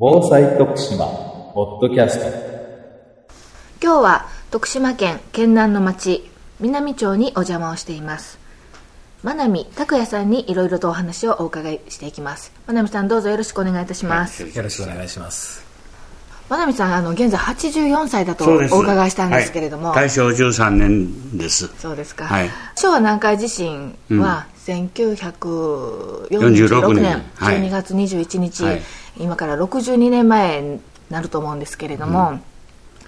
防災徳島ポッドキャスト。今日は徳島県県南の町南町にお邪魔をしています。真波拓也さんにいろいろとお話をお伺いしていきます。真波さんどうぞよろしくお願いいたします、よろしくお願いします。真波さんあの現在84歳だとお伺いしたんですけれども、はい、大正13年です。そうですか、はい。昭和南海地震は1946 46年年。はい。12月21日、はい今から62年前になると思うんですけれども、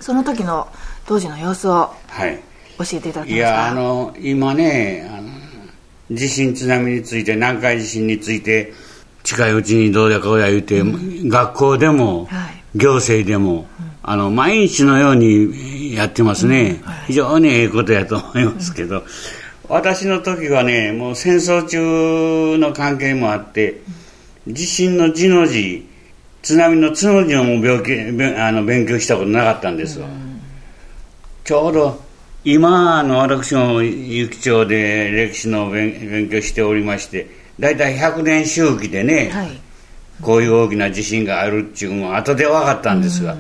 その時の当時の様子をはい。教えていただけいますか？や、あの、今ね、あの、地震津波について、南海地震について、近いうちにどうやこうや言うて、学校でも、はい。行政でも、あの、毎日のようにやってますね。非常にええことやと思いますけど、私の時はね、もう戦争中の関係もあって、地震の字の字、津波の津の字のも病気勉あの勉強したことなかったんですわ。ちょうど今あの私も諭吉町で歴史の勉勉強しておりまして大体100年周期でね、はい。こういう大きな地震があるっていうのも後で分かったんですが、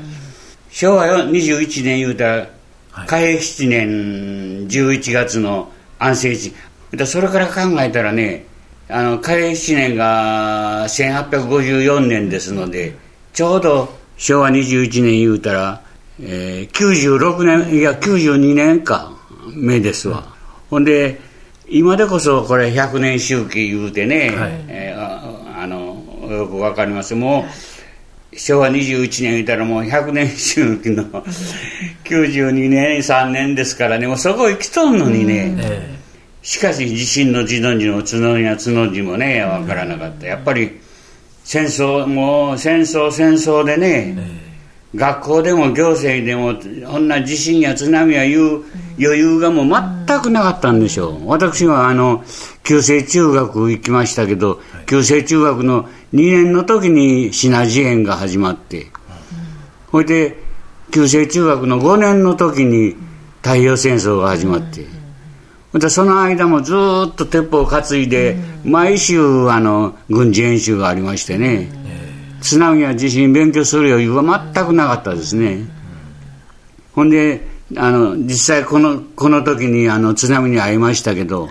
昭和よ21年言うたらはい。嘉永7年11月の安政地でそれから考えたらねあの嘉永7年が1854年ですのでちょうど昭和21年言うたら、えー96年いや92年か目ですわ、ほんで今でこそこれ100年周期言うてね、はい。えーああのよくわかります。もう昭和21年言ったらもう100年周期の92年3年ですからね。もうそこ行きとんのにね、えしかし地震の字の字の角や角字もねわからなかった。やっぱり戦争もう戦争戦争でね、学校でも行政でもこんな地震や津波やいう余裕がもう全くなかったんでしょう。私はあの旧制中学行きましたけど、旧制中学の2年の時にシナジ園が始まって、ほいで旧制中学の5年の時に太平洋戦争が始まって、でその間もずーっと鉄砲を担いで、毎週あの軍事演習がありましてね、津波や地震勉強する余裕は全くなかったですね。ほんで、あの、実際この、この時にあの津波に遭いましたけど、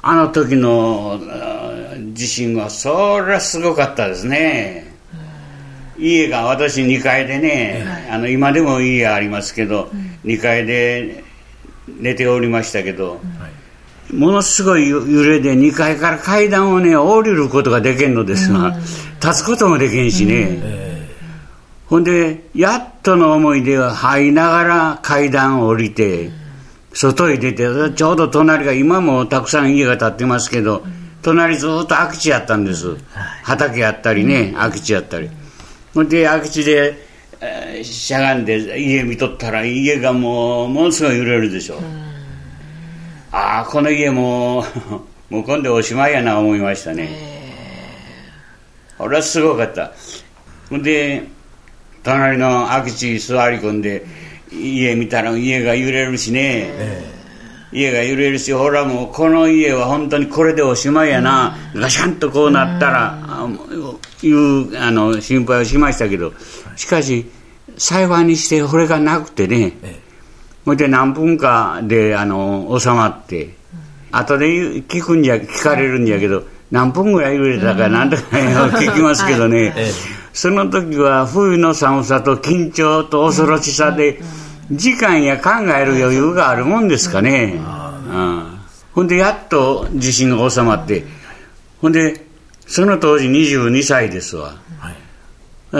あの時のあ地震はそりゃすごかったですね。家が私2階でね、あの今でも家ありますけど、2階で寝ておりましたけど、ものすごい揺れで2階から階段をね降りることができんのですが、立つこともできんしね、ほんでやっとの思いでは這いながら階段を降りて、外へ出てちょうど隣が今もたくさん家が建ってますけど、隣ずっと空き地やったんです、畑やったりね、空き地やったり。ほんで空き地で、えーしゃがんで家見とったら家がもうものすごい揺れるでしょ、ああこの家ももう 今度おしまいやな思いましたね、これはすごかった。ほんで隣の空き地座り込んで家見たら家が揺れるしね、家が揺れるしほらもうこの家は本当にこれでおしまいやな、ガシャンとこうなったら、あいうあの心配をしましたけどしかし幸いにしてこれがなくてね、ほいで何分かであの収まって、後で聞くんじゃ聞かれるんじゃけど何分ぐらい揺れたかなんとか聞きますけどね、その時は冬の寒さと緊張と恐ろしさで時間や考える余裕があるもんですかね、うん。ほんでやっと地震が収まってほんでその当時22歳ですわ、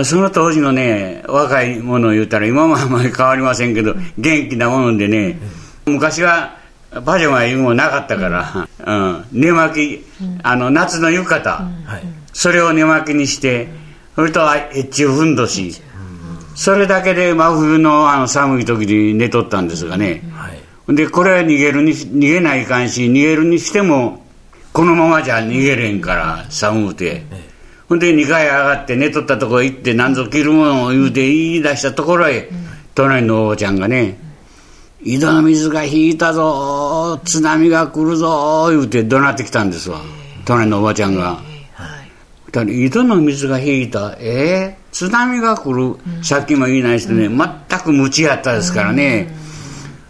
その当時のね、若いものを言ったら、今もあんまり変わりませんけど、元気なものでね、昔はパジャマいうのもなかったから、うん、寝巻き、あの、夏の浴衣、はい。それを寝巻きにして、それと越中ふんどし、それだけで真冬のあの寒い時に寝とったんですがね、はい。で、これは逃げるに、逃げないかんし、逃げるにしても、このままじゃ逃げれんから、寒うて。ほんで、2階上がって寝とったとこへ行って、何ぞ着るものを言うて言い出したところへ、隣のおばちゃんがね、井戸の水が引いたぞ、津波が来るぞ、言うて怒鳴ってきたんですわ。隣のおばちゃんが。井戸の水が引いた、えー、津波が来る、さっきも言いないしてね、全く無知やったですからね、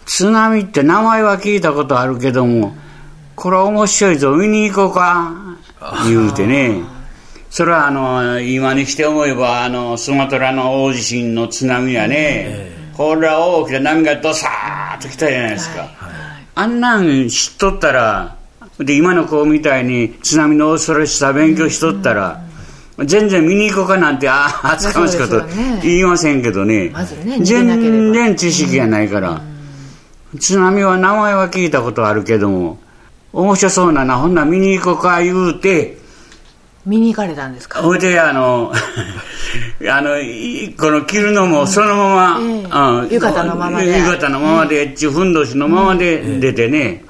津波って名前は聞いたことあるけども、これ面白いぞ、見に行こうか、言うてね。それはあの、今にして思えば、あの、スマトラの大地震の津波やね、これは大きな波がドサーッと来たじゃないですか。あんなん知っとったら、で、今の子みたいに津波の恐ろしさ勉強しとったら、全然見に行こうかなんて、ああ、厚かましいこと言いませんけどね。まずね全然知識がないから。津波は名前は聞いたことあるけども、面白そうなな、ほんなら見に行こうか言うて、見に行かれたんですか？ほいで、あの、あの、いこの着るのもそのまま、浴衣のままで。浴衣のままで、ちふん。どしのままで出てね、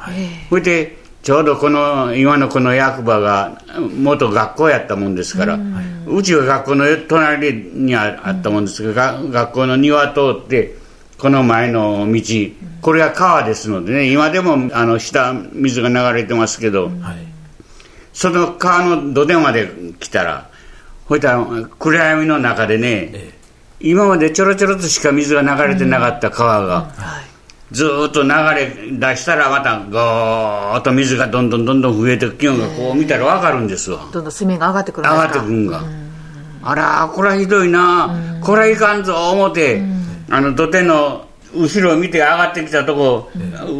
ほいで、ちょうどこの、今のこの役場が、元学校やったもんですから、うちが学校の隣にああったもんですが、が学校の庭通って、この前の道、これが川ですのでね、今でも、あの、下、水が流れてますけど、はい。その川の土手まで来たら、ほいたら暗闇の中でね、え今までちょろちょろとしか水が流れてなかった川が、はい。ずーっと流れ出したらまたゴーッと水がどんどんどんどん増えてく気温がこう見たらわかるんですわ。どんどん水面が上がってくるん上ですか。がってくんが。あら、これはひどいな、これはいかんぞ思って、あの土手の後ろを見て上がってきたとこ、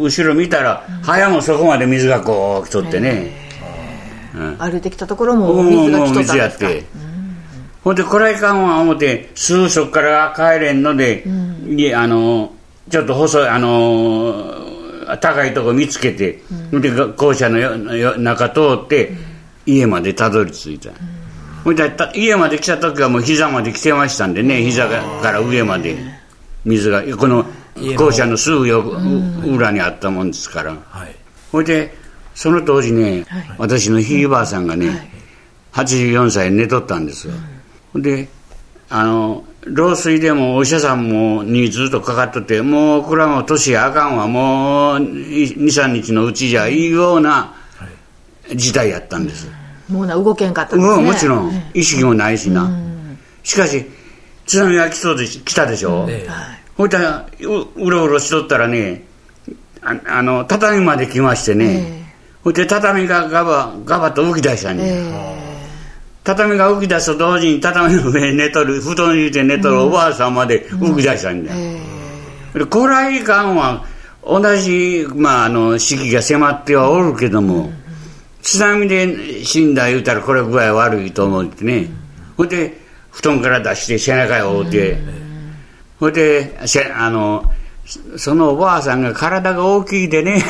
後ろ見たら、早もそこまで水がこう来とってね。歩いてきたところも水が来とったんですか？ほんで、こいかんわ思って、すぐそこから帰れんので、いえあの、ちょっと細い、あの、高いとこ見つけて、で、校舎のよよ中通って、家までたどり着いた。ほいで、た家まで来た時はもう膝まで来てましたんでね、膝から上まで水が、この校舎のすぐよ裏にあったもんですから。はい。ほいで、その当時ね、私のひいばあさんがね、84歳寝とったんですよ。ほん。で、あの、老衰でもお医者さんもにずっとかかっとって、もうこれはもう年あかんわ、もう2、3日のうちじゃいいような事態やったんです。もうな動けんかったんですね。うん、もちろん、意識もないしな。しかし、津波が来そうでし来たでしょ？ええ。ほいたらううろうろしとったらねああの畳まで来ましてね、ほいで畳がガバガバと浮き出したんで、畳が浮き出すと同時に畳の上に寝とる布団にいて寝とるおばあさんまで浮き出したんだ、でこれはいかんは同じ、まあ、あの四季が迫ってはおるけども、津波で死んだ言うたらこれ具合悪いと思ってね、ほいで布団から出して背中へ覆って、ほいでせあのそそのおばあさんが体が大きいでね。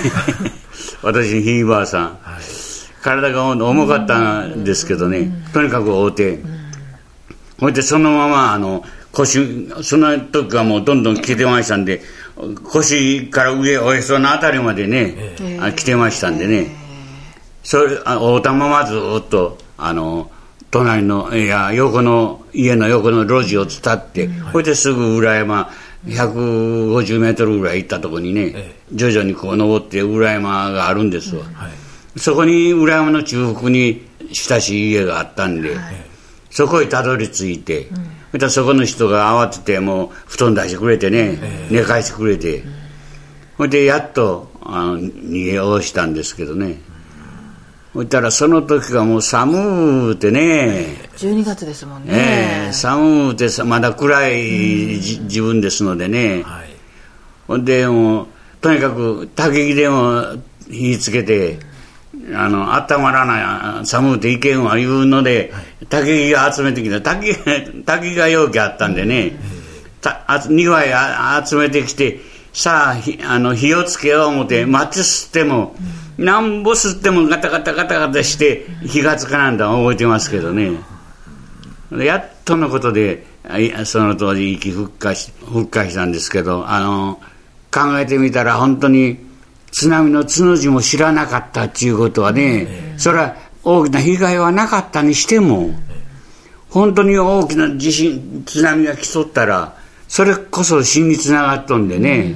私のひいばあさん、体が重かったんですけどね、とにかく覆って、ほいでそのままあの腰その時はもうどんどん来てましたんで腰から上おへそのあたりまでね、あ来てましたんでね、それあ会うたままずっとあの隣のいや横の家の横の路地を伝って、ほいですぐ裏山150メートルぐらい行ったところにね、え徐々にこう登って裏山があるんですわ、はい。そこに裏山の中腹に親しい家があったんで、そこへたどり着いて、そしたらそこの人が慌ててもう布団出してくれてね、寝かしてくれて、ほいでやっとあの逃げ下ろしたんですけどね、ほいたらその時がもう寒うてね、12月ですもんえね。え寒うてさまだ暗いじ自分ですのでね、はい。ほんでもうとにかく焚き木でも火つけて、あの温まらない寒うていけんわ言うので、焚き木が集めてきた。焚き 焚き木が容器あったんでね、たあ2枚あ集めてきてさあひあの火をつけよう思って松吸っても、なんぼ吸ってもガタガタガタガタして火がつかなんだ。覚えてますけどね。やっとのことで、その当時息復活し復活したんですけど、あの、考えてみたら本当に津波の津の字も知らなかったっていうことはね、それは大きな被害はなかったにしても、本当に大きな地震、津波が来とったら、それこそ死につながっとんでね、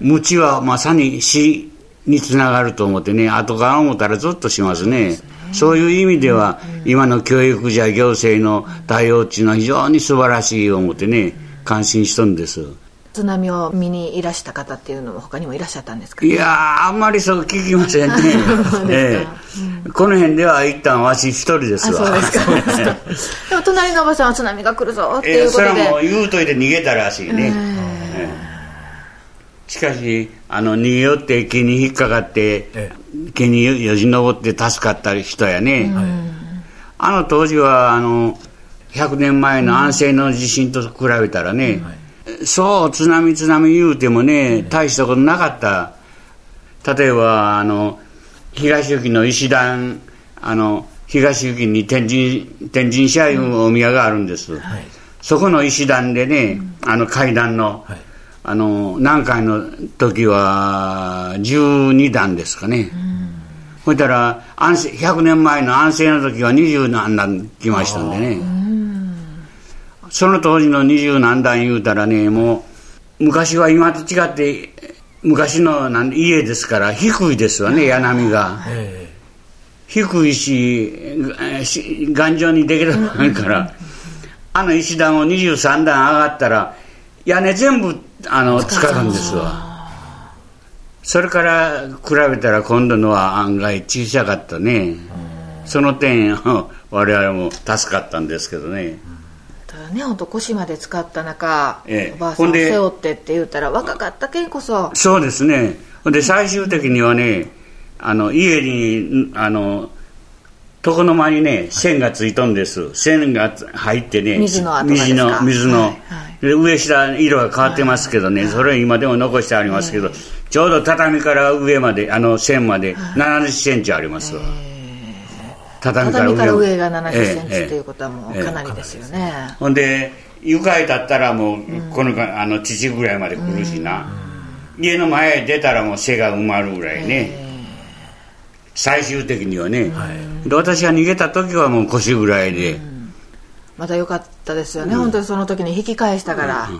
無知はまさに死につながると思ってね、後から思ったらゾッとしますね。そういう意味では、今の教育じゃ行政の対応っていうのは非常に素晴らしい思ってね、感心しとんです。津波を見にいらした方っていうのも他にもいらっしゃったんですか、ね、いやあんまりそう聞きませんね、ええ、この辺では一旦わし一人ですわ。でも隣のおばさんは津波が来るぞっていうことで、えー、それはもう言うといて逃げたらしいね、えー、しかしあの逃げよって木に引っかかって木によじ登って助かった人やね、あの当時はあの100年前の安政の地震と比べたらね、うん。はい。そう津波津波言うてもね大したことなかった。例えばあの東行きの石段あの東行きに天神天神社いうお宮があるんです、はい、そこの石段でね、あの階段の、はい、あの何回の時は12段ですかね、ほいたら100年前の安政の時は20何段来ましたんでね。その当時の二十何段言うたらね、もう、昔は今と違って、昔のなん家ですから低いですわね、柳が。低いし、頑丈にできるから、あの石段を23段上がったら、屋根全部あの使うんですわ。それから比べたら今度のは案外小さかったね。その点、我々も助かったんですけどね。ね本当腰まで使った中、ええ、おばあさんを背負ってって言うたら若かったけんこそ。そうですね。で最終的にはねあの家にあの床の間にね線がついとんです。線が入ってね水の水の水の、はいはい、上下色が変わってますけどね、はい、それ今でも残してありますけど、ちょうど畳から上まであの線まで7 0センチありますわ、畳から上から上が7 0センチっていうことはもうかなりですよね、ええほんで床へ立ったらもうこのあの父ぐらいまで来るしな、家の前へ出たらもう背が埋まるぐらいね、最終的にはね、で私が逃げた時はもう腰ぐらいで、また良かったですよね、うん、本当にその時に引き返したから、う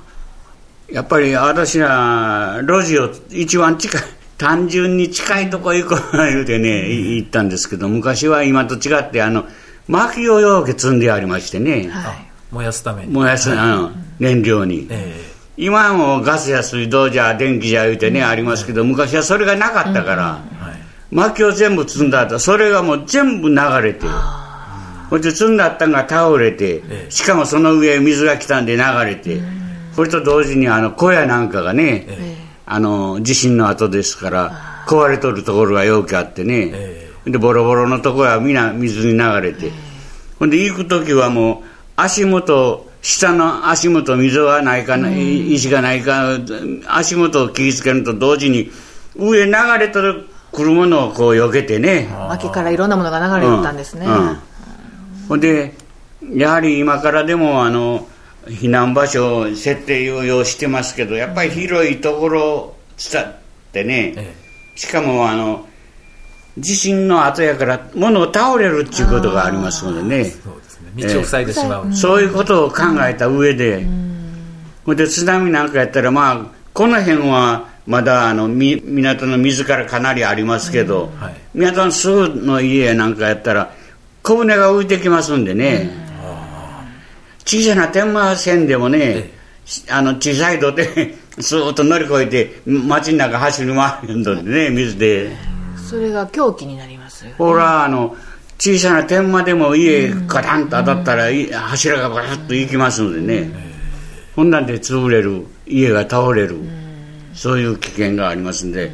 ん、やっぱり私ら路地を一番近い 単純に近いとこ行こう言うてね、行ったんですけど昔は今と違ってあの薪をようけ積んでありましてね、はい、燃やすために。燃やす、あの燃料に、えー、今はもうガスや水道じゃ電気じゃ言うてね、ありますけど昔はそれがなかったから、はい、薪を全部積んだ後それがもう全部流れてほいで積んだったんが倒れて、えー、しかもその上水が来たんで流れて、それと同時にあの小屋なんかがね、えーあの地震の後ですから壊れとるところがよくあってね、えー、でボロボロのところは皆水に流れて、えー、ほんで行く時はもう足元下の足元水はないかな、うん、石がないか足元を切りつけると同時に上流れとる来るものをこう避けてね。脇からいろんなものが流れてたんですね、うん。うん、ほんでやはり今からでもあの避難場所を設定用用してますけどやっぱり広いところ伝ってね、ええ、しかもあの地震の後やから物を倒れるっていうことがありますのでね。そうですね。道を塞いでしまう、え、そういうことを考えた上で、ほ、うんで津波なんかやったらまあこの辺はまだあの港の水からかなりありますけど、うん。はい、港のすぐの家なんかやったら小舟が浮いてきますんでね、うん。小さな天満線でもね、あの小さい土手 スーッと乗り越えて街の中走り回るんでね水で。それが狂気になりますほらあの小さな天満でも家ガタンと当たったら柱がバラッと行きますのでね。ほんなんで潰れる家が倒れるそういう危険がありますんで。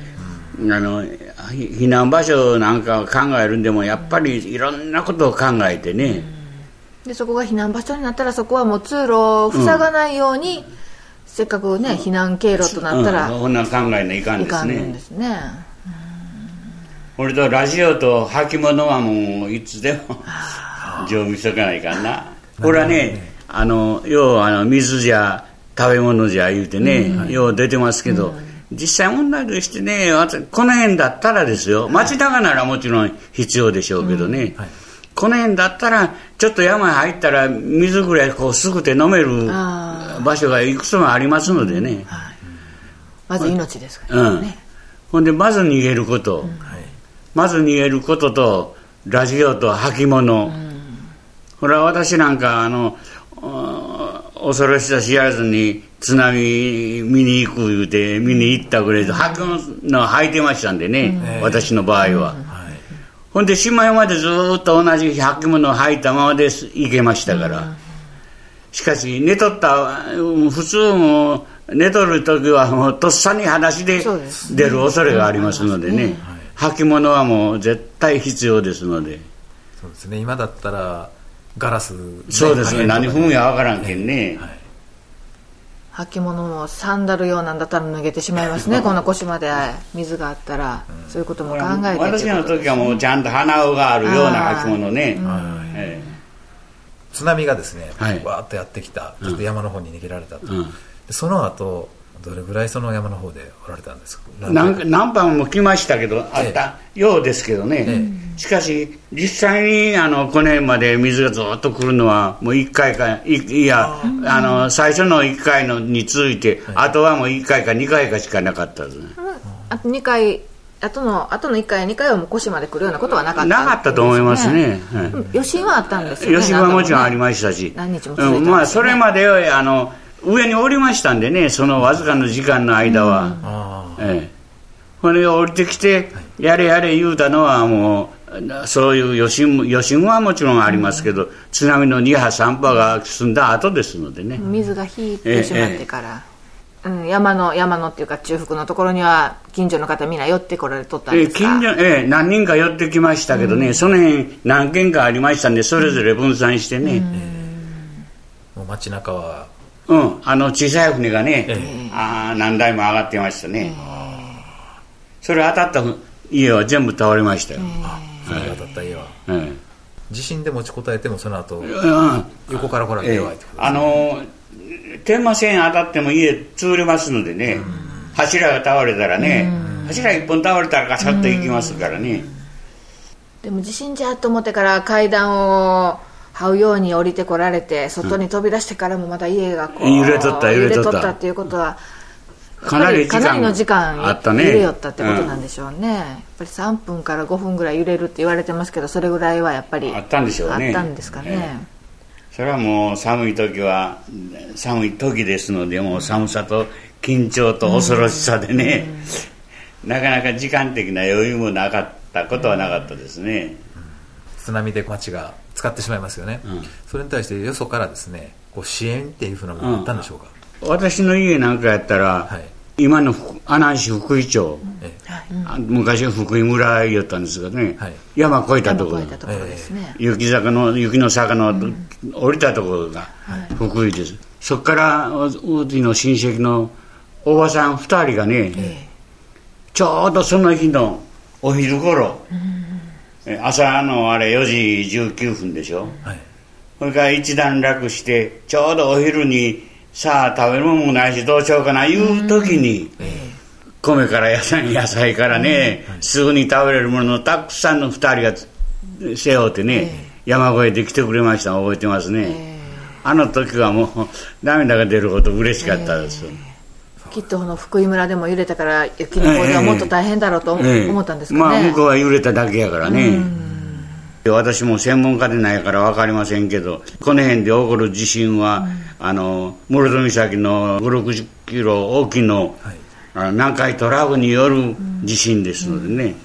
あの避難場所なんかを考えるんでもやっぱりいろんなことを考えてね、でそこが避難場所になったらそこはもう通路を塞がないように、うん、せっかくね避難経路となったら、うん、そんな考えないかんですね。いかんですね。俺とラジオと履物はもういつでも常備しとかないかな。これはねあの要はあの水じゃ食べ物じゃ言うてね、うん、よう出てますけど、実際問題としてねこの辺だったらですよ。街中ならもちろん必要でしょうけどね、はい。この辺だったらちょっと山入ったら水ぐらいこうすぐて飲める場所がいくつもありますのでね、はい、まず命ですからね、うん、ほんでまず逃げること、うん、まず逃げることとラジオと履物、これは私なんかあのお恐ろしさ知らずに津波見に行く言うて見に行ったぐらいで履物履いてましたんでね、私の場合は、ほんでしまいまでずっと同じ履物を履いたままで行けましたから、しかし寝とった普通も寝とる時はもうとっさに話で出る恐れがありますのでね。履物はもう絶対必要ですので。そうですね。今だったらガラス、ね、そうですね。何踏むや分からんけんね、はい。履物もサンダル用なんだったら脱げてしまいますね。この腰まで。水があったら、うん、そういうことも考えて。私の時はもうちゃんと鼻緒があるような履物ね、え津波がですね、はい、わーっとやってきた。ちょっと山の方に逃げられたと、うん、その後どれぐらいその山の方でおられたんですか？何何番も来ましたけどあったようですけどね、ええ、しかし実際にあのこの辺まで水がずっと来るのはもう1回かいいやあの最初の1回のに続いて、はい、あとはもう1回か2回かしかなかったですね、あと2回後の後の1回2回はもう腰まで来るようなことはなかった、ね、なかったと思いますね、はい、余震はあったんですよね。余震はもちろんありましたし、何日も続いて、ね、まあそれまであの上に降りましたんでねそのわずかの時間の間は、ええ、これが降りてきてやれやれ言うたのはもうそういう余震余震はもちろんありますけど、津波の2波3波が進んだ後ですのでね。水が引いてしまってから、ええ、うん、山の山のっていうか中腹のところには近所の方みんな寄ってこられとったんですか、え近所ええ、何人か寄ってきましたけどね、うん、その辺何軒かありましたんでそれぞれ分散してね、うん、もう街中はうん、あの小さい船がね、ええ、あ何台も上がってましたね、それ当たった家は全部倒れましたよ、それ当たった家は、地震で持ちこたえてもその後、うん、横から来られて弱いってことです、ね、あの天満線当たっても家潰れますのでね、柱が倒れたらね、柱一本倒れたらガシャッといきますからね、でも地震じゃと思ってから階段を這うように降りてこられて外に飛び出してからもまた家がこう、揺れとった揺れとった。っていうことはかなりかなりの時間あったね。揺れよったってことなんでしょうね、うん、やっぱり3分から5分ぐらい揺れるって言われてますけどそれぐらいはやっぱりあったんでしょうね。あったんですかね、それはもう寒い時は寒い時ですのでもう寒さと緊張と恐ろしさでね、うん、なかなか時間的な余裕もなかったことはなかったですね、津波で町が使ってしまいますよね、うん、それに対してよそからですねこう支援っていうふうなものあったんでしょうか、うん、私の家なんかやったら、はい、今の阿南市福井町、ええ、昔は福井村言ったんですがね、はい、山越えたところ雪坂の雪の坂の降りたところが福井です、はい、そこからうちの親戚のおばさん2人がね、え、ちょうどその日のお昼頃、うん朝のあれ4時19分でしょ、はい、それから一段落してちょうどお昼にさあ食べるもんもないしどうしようかないう時に、米から野菜野菜からね、すぐに食べれるものをたくさんの2人が背負ってね、山越えで来てくれました覚えてますね、あの時はもう涙が出るほど嬉しかったです、きっとこの福井村でも揺れたから雪の方ではもっと大変だろうと思ったんですかね、まあ向こうは揺れただけやからね、私も専門家でないから分かりませんけどこの辺で起こる地震は、あの室戸岬の560キロ大きの、はい、南海トラフによる地震ですのでね、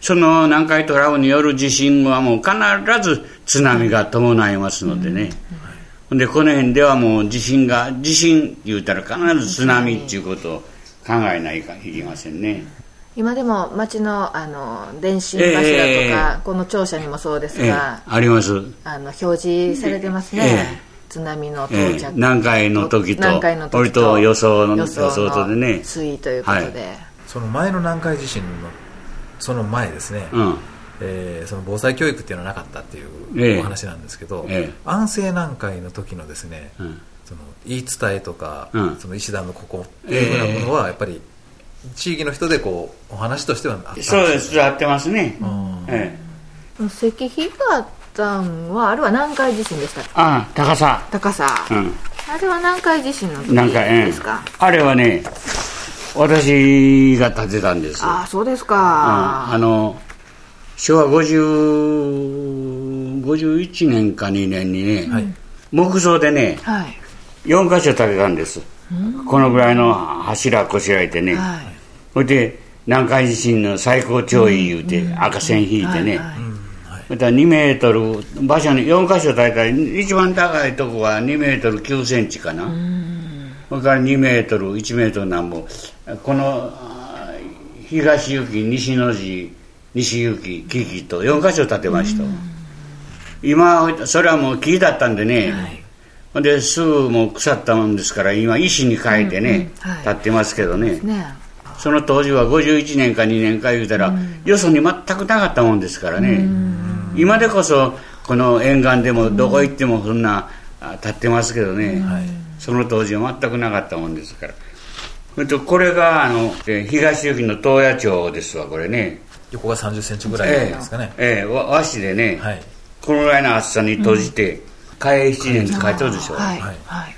その南海トラフによる地震はもう必ず津波が伴いますのでね、でこの辺ではもう地震が地震言うたら必ず津波っていうことを考えないかいけませんね。今でも町のあの電信柱とか、えー、この庁舎にもそうですが、えー、あります。あの表示されてますね、えー、津波の到着、南海の時と折と予想の予想とでね。推移ということで、はい、その前の南海地震のその前ですね、うんえー、その防災教育っていうのはなかったっていうお話なんですけど、ええ、安政南海の時のですね、うん、その言い伝えとか、うん、その石段のここっていうふうなものはやっぱり地域の人でこうお話としてはあったんですそうですあってますね、ええ、石碑があったんはあれは南海地震でしたああ高さ。高さ、うん、あれは南海地震の時ですか、あれはね私が建てたんですああそうですか、あの昭和50 51年か2年にね、はい、木造でね、はい、4箇所建てたんです、このぐらいの柱こしらえてね、はい、それで南海地震の最高潮位言うて、赤線引いてね、また2メートル場所に4箇所大体一番高いとこは2メートル9センチかな。それから2メートル1メートルなんぼ。この東行き西の字西行き木々と4箇所建てました。今それはもう木だったんでね、はい、ですぐもう腐ったもんですから今石に変えてね、うんうんはい、立ってますけどね。その当時は51年か2年か言うたら、うん、よそに全くなかったもんですからね、今でこそこの沿岸でもどこ行ってもそんな立ってますけどね、その当時は全くなかったもんですからこれがあの東行きの東野町ですわこれね横が3 0センチぐらいですかね。えええ和紙でね、はい、このぐらいの厚さに閉じて、嘉永7年って書いてるでしょ、はい。はい、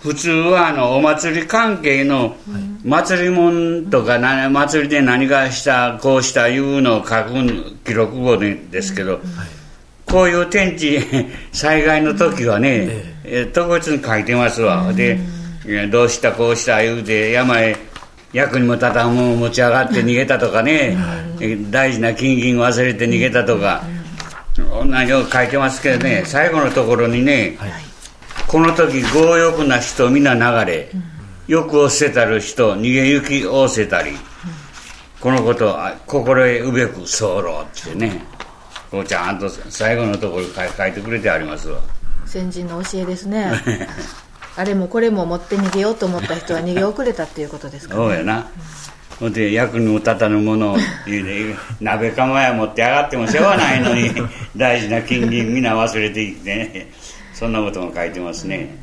普通はあのお祭り関係の祭り物とか何祭りで何かしたこうしたいうのを書く記録簿ですけど、こういう天地 災害の時はね、え特別に書いてますわ、でどうしたこうした言うて山へ役にも立たんもんを持ち上がって逃げたとかね、大事な金銀忘れて逃げたとか、同じよう書いてますけどね。最後のところにね、はい、この時強欲な人皆流れ、欲を捨てたる人逃げ行き仰せたり、このこと心得うべく候ってね。こうちゃんと最後のところに書いてくれてありますわ。先人の教えですね あれもこれも持って逃げようと思った人は逃げ遅れたっていうことですか、ね、そうやな、ほ、うんで役にも立たぬものを鍋釜や持って上がってもしょうがないのに 大事な金銀皆忘れていってね。そんなことも書いてますね、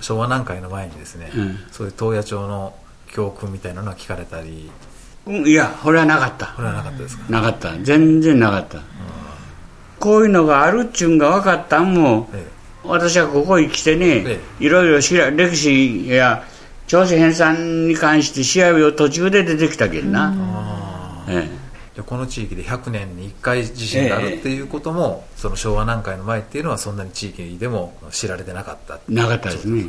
昭和南海の前にですね、うん、そういう東野町の教訓みたいなのは聞かれたり。いやこれはなかった。これはなかったですか？なかった。全然なかった、うん、こういうのがあるっちゅうんが分かったんも、ええ、私はここに来てね、ええ、いろいろ歴史や朝鮮編纂に関して調べを途中で出てきたけんな、ええ、この地域で100年に1回地震があるっていうことも、え、その昭和南海の前っていうのはそんなに地域でも知られてなかったなかったですね、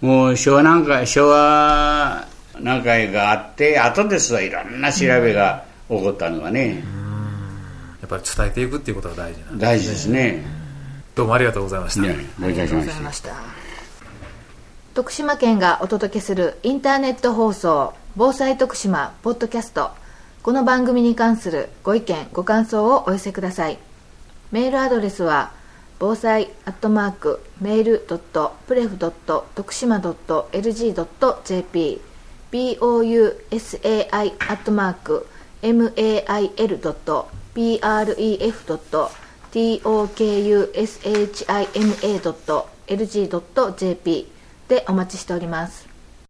もう昭和南海昭和何回があって後ですわいろんな調べが起こったのはね、やっぱり伝えていくっていうことが大事なんですね。大事ですねどうもありがとうございました、ありがとうございました。徳島県がお届けするインターネット放送防災徳島ポッドキャスト。この番組に関するご意見ご感想をお寄せください。メールアドレスは防災アットマークメールドットプレフドット徳島ドット LG.jp bousai アットマーク tokushima.lg.jp でお待ちしております